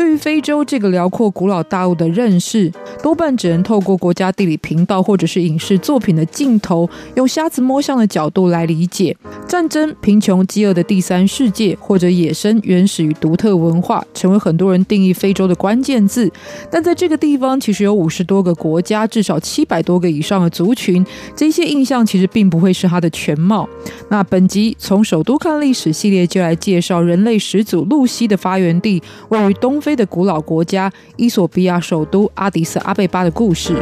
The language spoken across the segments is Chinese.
对于非洲这个辽阔古老大陆的认识，多半只能透过国家地理频道或者是影视作品的镜头，用瞎子摸象的角度来理解。战争、贫穷、饥饿的第三世界，或者野生、原始与独特文化，成为很多人定义非洲的关键字。但在这个地方，其实有五十多个国家，至少七百多个以上的族群。这些印象其实并不会是它的全貌。那本集从首都看历史系列就来介绍人类始祖露西的发源地，位于东非。的古老国家伊索比亚首都阿迪斯阿贝巴的故事。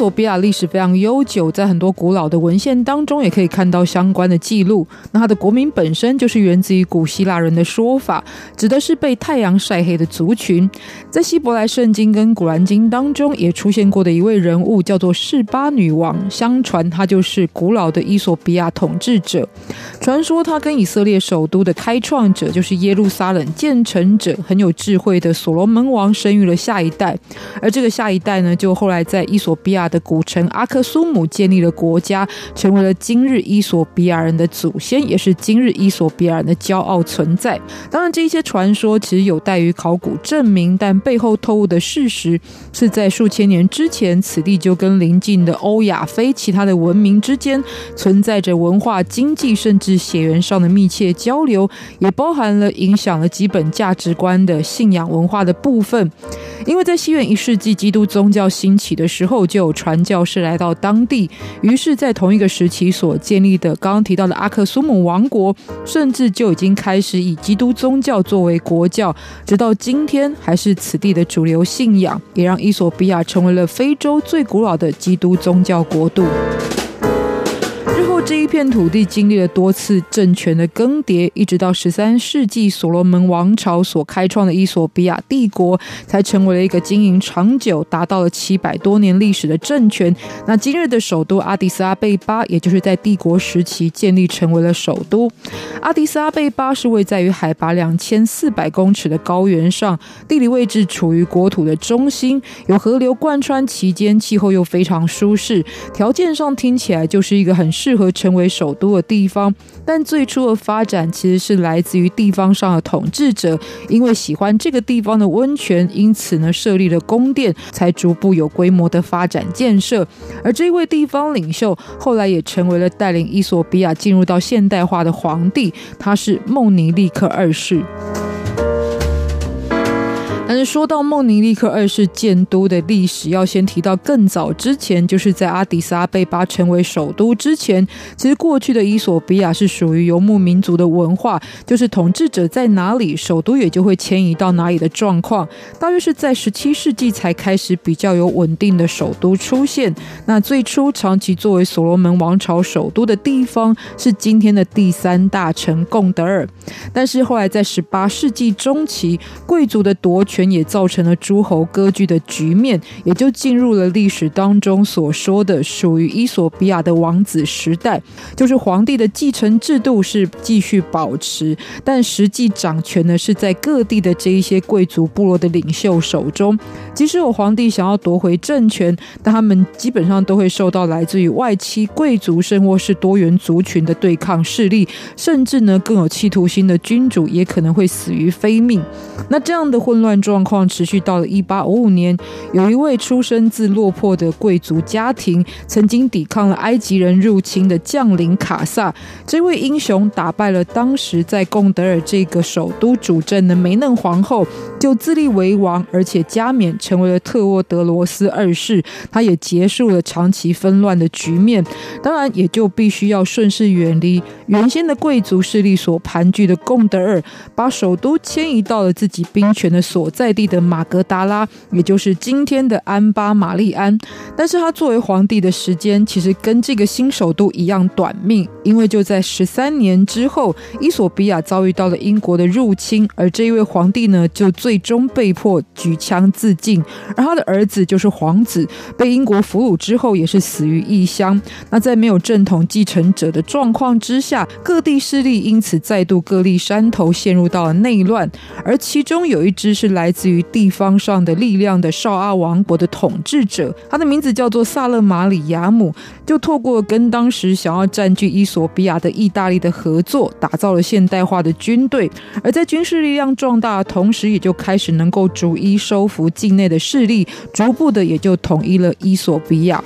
索比亚历史非常悠久，在很多古老的文献当中也可以看到相关的记录。那它的国名本身就是源自于古希腊人的说法，指的是被太阳晒黑的族群。在希伯来圣经跟古兰经当中也出现过的一位人物叫做示巴女王，相传她就是古老的伊索比亚统治者。传说她跟以色列首都的开创者，就是耶路撒冷建成者很有智慧的所罗门王生育了下一代，而这个下一代呢，就后来在伊索比亚的古城阿克苏姆建立了国家，成为了今日伊索比亚人的祖先，也是今日伊索比亚人的骄傲存在。当然，这些传说其实有待于考古证明，但背后透露的事实是在数千年之前，此地就跟邻近的欧亚非其他的文明之间存在着文化、经济甚至血缘上的密切交流，也包含了影响了基本价值观的信仰文化的部分。因为在西元一世纪，基督宗教兴起的时候，就有传教士来到当地，于是，在同一个时期所建立的刚刚提到的阿克苏姆王国，甚至就已经开始以基督宗教作为国教，直到今天还是此地的主流信仰，也让伊索比亚成为了非洲最古老的基督宗教国度。这一片土地经历了多次政权的更迭，一直到十三世纪所罗门王朝所开创的伊索比亚帝国，才成为了一个经营长久、达到了七百多年历史的政权。那今日的首都阿迪斯阿贝巴，也就是在帝国时期建立成为了首都。阿迪斯阿贝巴是位在于海拔两千四百公尺的高原上，地理位置处于国土的中心，有河流贯穿其间，气候又非常舒适，条件上听起来就是一个很适合。成为首都的地方，但最初的发展其实是来自于地方上的统治者，因为喜欢这个地方的温泉，因此呢设立了宫殿，才逐步有规模的发展建设。而这位地方领袖后来也成为了带领伊索比亚进入到现代化的皇帝，他是孟尼利克二世。说到孟尼利克二世建都的历史，要先提到更早之前，就是在阿迪斯阿贝巴成为首都之前，其实过去的伊索比亚是属于游牧民族的文化，就是统治者在哪里，首都也就会迁移到哪里的状况。大约是在十七世纪才开始比较有稳定的首都出现。那最初长期作为所罗门王朝首都的地方是今天的第三大城贡德尔，但是后来在十八世纪中期，贵族的夺权。也造成了诸侯割据的局面，也就进入了历史当中所说的属于伊索比亚的王子时代，就是皇帝的继承制度是继续保持，但实际掌权呢是在各地的这一些贵族部落的领袖手中。即使有皇帝想要夺回政权，但他们基本上都会受到来自于外戚、贵族，甚或是多元族群的对抗势力，甚至呢更有企图心的君主也可能会死于非命。那这样的混乱中。状况持续到了一八五五年，有一位出生自落魄的贵族家庭，曾经抵抗了埃及人入侵的将领卡萨。这位英雄打败了当时在贡德尔这个首都主政的梅嫩皇后，就自立为王，而且加冕成为了特沃德罗斯二世。他也结束了长期纷乱的局面，当然也就必须要顺势远离原先的贵族势力所盘踞的贡德尔，把首都迁移到了自己兵权的所在。地的马格达拉，也就是今天的安巴玛利安。但是他作为皇帝的时间，其实跟这个新首都一样短命，因为就在十三年之后，伊索比亚遭遇到了英国的入侵，而这一位皇帝呢，就最终被迫举枪自尽，而他的儿子就是皇子，被英国俘虏之后，也是死于异乡。那在没有正统继承者的状况之下，各地势力因此再度各立山头，陷入到了内乱。而其中有一支是来自自于地方上的力量的少阿王国的统治者，他的名字叫做萨勒马里亚姆，就透过跟当时想要占据伊索比亚的意大利的合作，打造了现代化的军队。而在军事力量壮大同时，也就开始能够逐一收服境内的势力，逐步的也就统一了伊索比亚。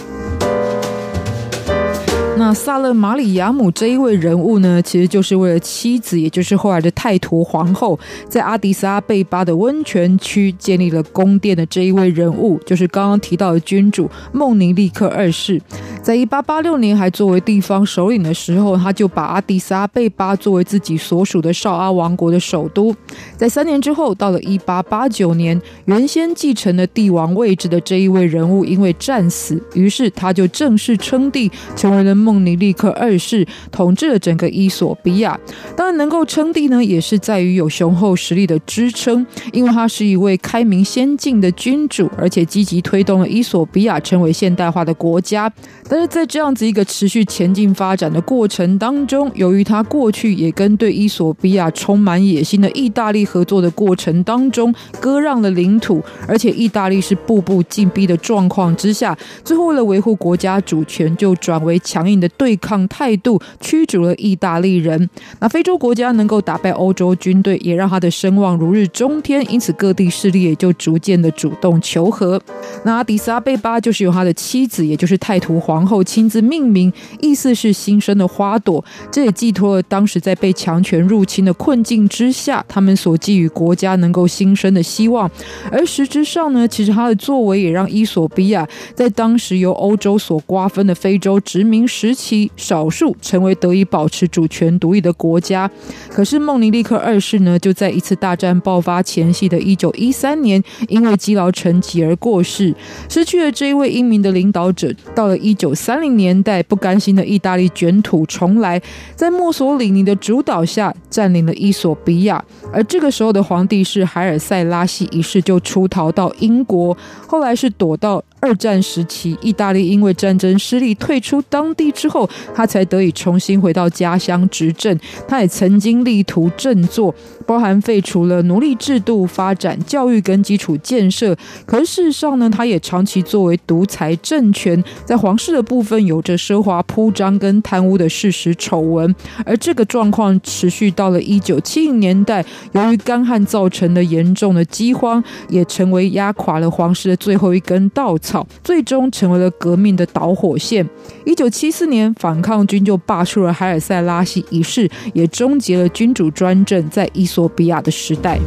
那萨勒马里亚姆这一位人物呢，其实就是为了妻子，也就是后来的泰图皇后，在阿迪斯阿贝巴的温泉区建立了宫殿的这一位人物，就是刚刚提到的君主孟尼利克二世。在一八八六年还作为地方首领的时候，他就把阿迪斯阿贝巴作为自己所属的绍阿王国的首都。在三年之后，到了一八八九年，原先继承了帝王位置的这一位人物因为战死，于是他就正式称帝，成为了。孟尼利克二世统治了整个伊索比亚，当然能够称帝呢，也是在于有雄厚实力的支撑，因为他是一位开明先进的君主，而且积极推动了伊索比亚成为现代化的国家。但是在这样子一个持续前进发展的过程当中，由于他过去也跟对伊索比亚充满野心的意大利合作的过程当中割让了领土，而且意大利是步步进逼的状况之下，最后为了维护国家主权，就转为强硬。的对抗态度驱逐了意大利人。那非洲国家能够打败欧洲军队，也让他的声望如日中天。因此，各地势力也就逐渐的主动求和。那阿迪斯阿贝巴就是由他的妻子，也就是泰图皇后亲自命名，意思是新生的花朵。这也寄托了当时在被强权入侵的困境之下，他们所寄予国家能够新生的希望。而实质上呢，其实他的作为也让伊索比亚在当时由欧洲所瓜分的非洲殖民时期少数成为得以保持主权独立的国家，可是孟尼利克二世呢，就在一次大战爆发前夕的一九一三年，因为积劳成疾而过世，失去了这一位英明的领导者。到了一九三零年代，不甘心的意大利卷土重来，在墨索里尼的主导下占领了伊索比亚，而这个时候的皇帝是海尔塞拉西一世，就出逃到英国，后来是躲到。二战时期，意大利因为战争失利退出当地之后，他才得以重新回到家乡执政。他也曾经力图振作，包含废除了奴隶制度、发展教育跟基础建设。可事实上呢，他也长期作为独裁政权，在皇室的部分有着奢华铺张跟贪污的事实丑闻。而这个状况持续到了一九七零年代，由于干旱造成的严重的饥荒，也成为压垮了皇室的最后一根稻草。最终成为了革命的导火线。一九七四年，反抗军就罢黜了海尔塞拉西一世，也终结了君主专政在一索比亚的时代。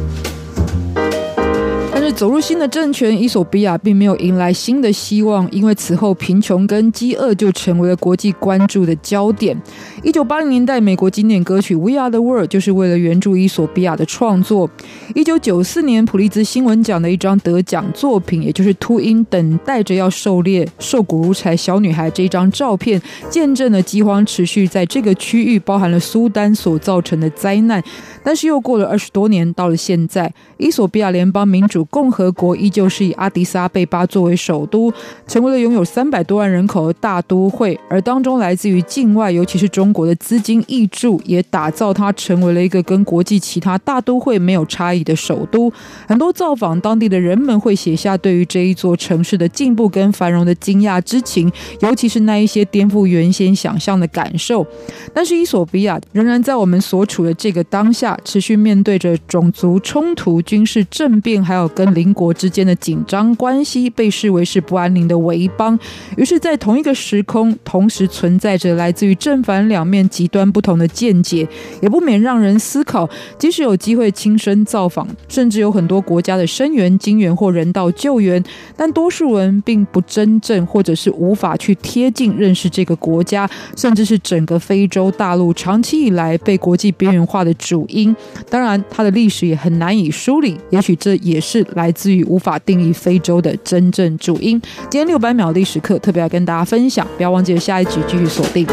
走入新的政权，伊索比亚并没有迎来新的希望，因为此后贫穷跟饥饿就成为了国际关注的焦点。一九八零年代，美国经典歌曲《We Are the World》就是为了援助伊索比亚的创作。一九九四年，普利兹新闻奖的一张得奖作品，也就是秃鹰等待着要狩猎、瘦骨如柴小女孩这一张照片，见证了饥荒持续在这个区域，包含了苏丹所造成的灾难。但是又过了二十多年，到了现在，伊索比亚联邦民主共共和国依旧是以阿迪斯阿贝巴作为首都，成为了拥有三百多万人口的大都会。而当中来自于境外，尤其是中国的资金挹注，也打造它成为了一个跟国际其他大都会没有差异的首都。很多造访当地的人们会写下对于这一座城市的进步跟繁荣的惊讶之情，尤其是那一些颠覆原先想象的感受。但是伊索比亚仍然在我们所处的这个当下，持续面对着种族冲突、军事政变，还有跟邻国之间的紧张关系被视为是不安宁的围邦，于是，在同一个时空，同时存在着来自于正反两面极端不同的见解，也不免让人思考：即使有机会亲身造访，甚至有很多国家的声援、经援或人道救援，但多数人并不真正或者是无法去贴近认识这个国家，甚至是整个非洲大陆长期以来被国际边缘化的主因。当然，它的历史也很难以梳理，也许这也是。来自于无法定义非洲的真正主音。今天六百秒历史课特别要跟大家分享，不要忘记下一集继续锁定。